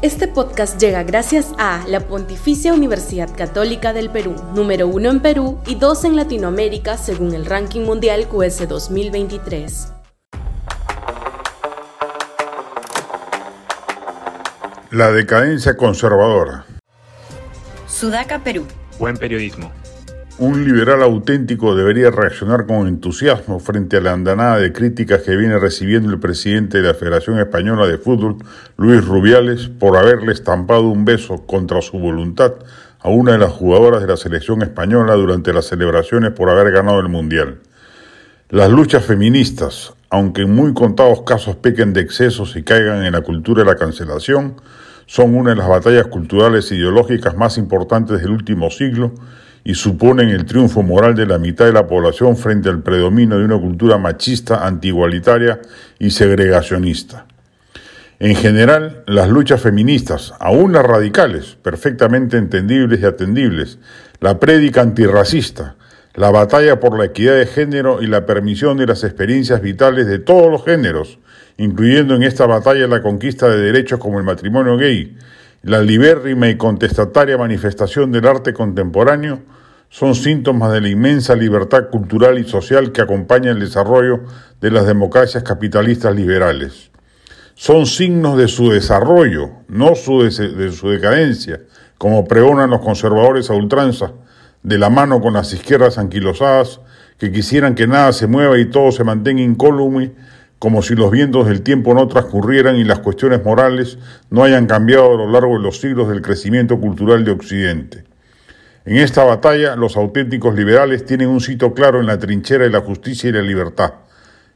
Este podcast llega gracias a la Pontificia Universidad Católica del Perú, número uno en Perú y dos en Latinoamérica según el ranking mundial QS 2023. La decadencia conservadora. Sudaca, Perú. Buen periodismo. Un liberal auténtico debería reaccionar con entusiasmo frente a la andanada de críticas que viene recibiendo el presidente de la Federación Española de Fútbol, Luis Rubiales, por haberle estampado un beso contra su voluntad a una de las jugadoras de la selección española durante las celebraciones por haber ganado el Mundial. Las luchas feministas, aunque en muy contados casos pequen de excesos y caigan en la cultura de la cancelación, son una de las batallas culturales e ideológicas más importantes del último siglo y suponen el triunfo moral de la mitad de la población frente al predominio de una cultura machista, antigualitaria y segregacionista. En general, las luchas feministas, aún las radicales, perfectamente entendibles y atendibles, la prédica antirracista, la batalla por la equidad de género y la permisión de las experiencias vitales de todos los géneros, incluyendo en esta batalla la conquista de derechos como el matrimonio gay, la libérrima y contestataria manifestación del arte contemporáneo son síntomas de la inmensa libertad cultural y social que acompaña el desarrollo de las democracias capitalistas liberales. Son signos de su desarrollo, no de su decadencia, como pregonan los conservadores a ultranza, de la mano con las izquierdas anquilosadas que quisieran que nada se mueva y todo se mantenga incólume como si los vientos del tiempo no transcurrieran y las cuestiones morales no hayan cambiado a lo largo de los siglos del crecimiento cultural de Occidente. En esta batalla, los auténticos liberales tienen un sitio claro en la trinchera de la justicia y la libertad.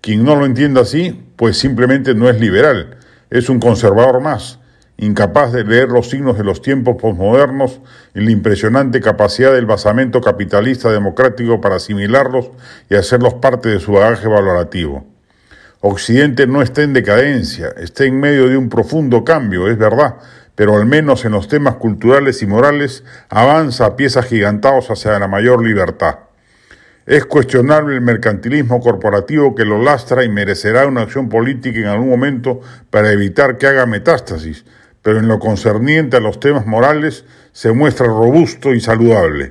Quien no lo entienda así, pues simplemente no es liberal, es un conservador más, incapaz de leer los signos de los tiempos posmodernos y la impresionante capacidad del basamento capitalista democrático para asimilarlos y hacerlos parte de su bagaje valorativo. Occidente no está en decadencia, está en medio de un profundo cambio, es verdad, pero al menos en los temas culturales y morales avanza a pies hacia la mayor libertad. Es cuestionable el mercantilismo corporativo que lo lastra y merecerá una acción política en algún momento para evitar que haga metástasis, pero en lo concerniente a los temas morales se muestra robusto y saludable.